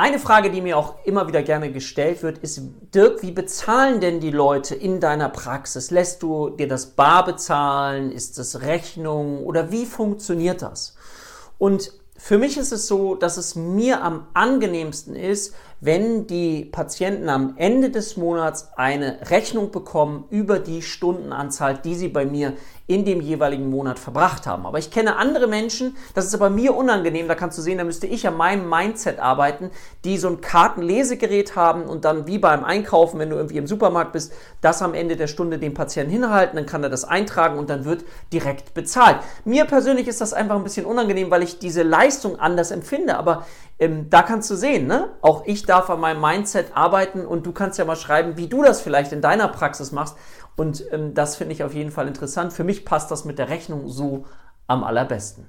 Eine Frage, die mir auch immer wieder gerne gestellt wird, ist, Dirk, wie bezahlen denn die Leute in deiner Praxis? Lässt du dir das bar bezahlen? Ist das Rechnung? Oder wie funktioniert das? Und für mich ist es so, dass es mir am angenehmsten ist, wenn die Patienten am Ende des Monats eine Rechnung bekommen über die Stundenanzahl, die sie bei mir in dem jeweiligen Monat verbracht haben. Aber ich kenne andere Menschen, das ist aber mir unangenehm, da kannst du sehen, da müsste ich an meinem Mindset arbeiten, die so ein Kartenlesegerät haben und dann wie beim Einkaufen, wenn du irgendwie im Supermarkt bist, das am Ende der Stunde dem Patienten hinhalten, dann kann er das eintragen und dann wird direkt bezahlt. Mir persönlich ist das einfach ein bisschen unangenehm, weil ich diese Leistung anders empfinde, aber ähm, da kannst du sehen, ne? auch ich darf an meinem Mindset arbeiten und du kannst ja mal schreiben, wie du das vielleicht in deiner Praxis machst. Und ähm, das finde ich auf jeden Fall interessant. Für mich passt das mit der Rechnung so am allerbesten.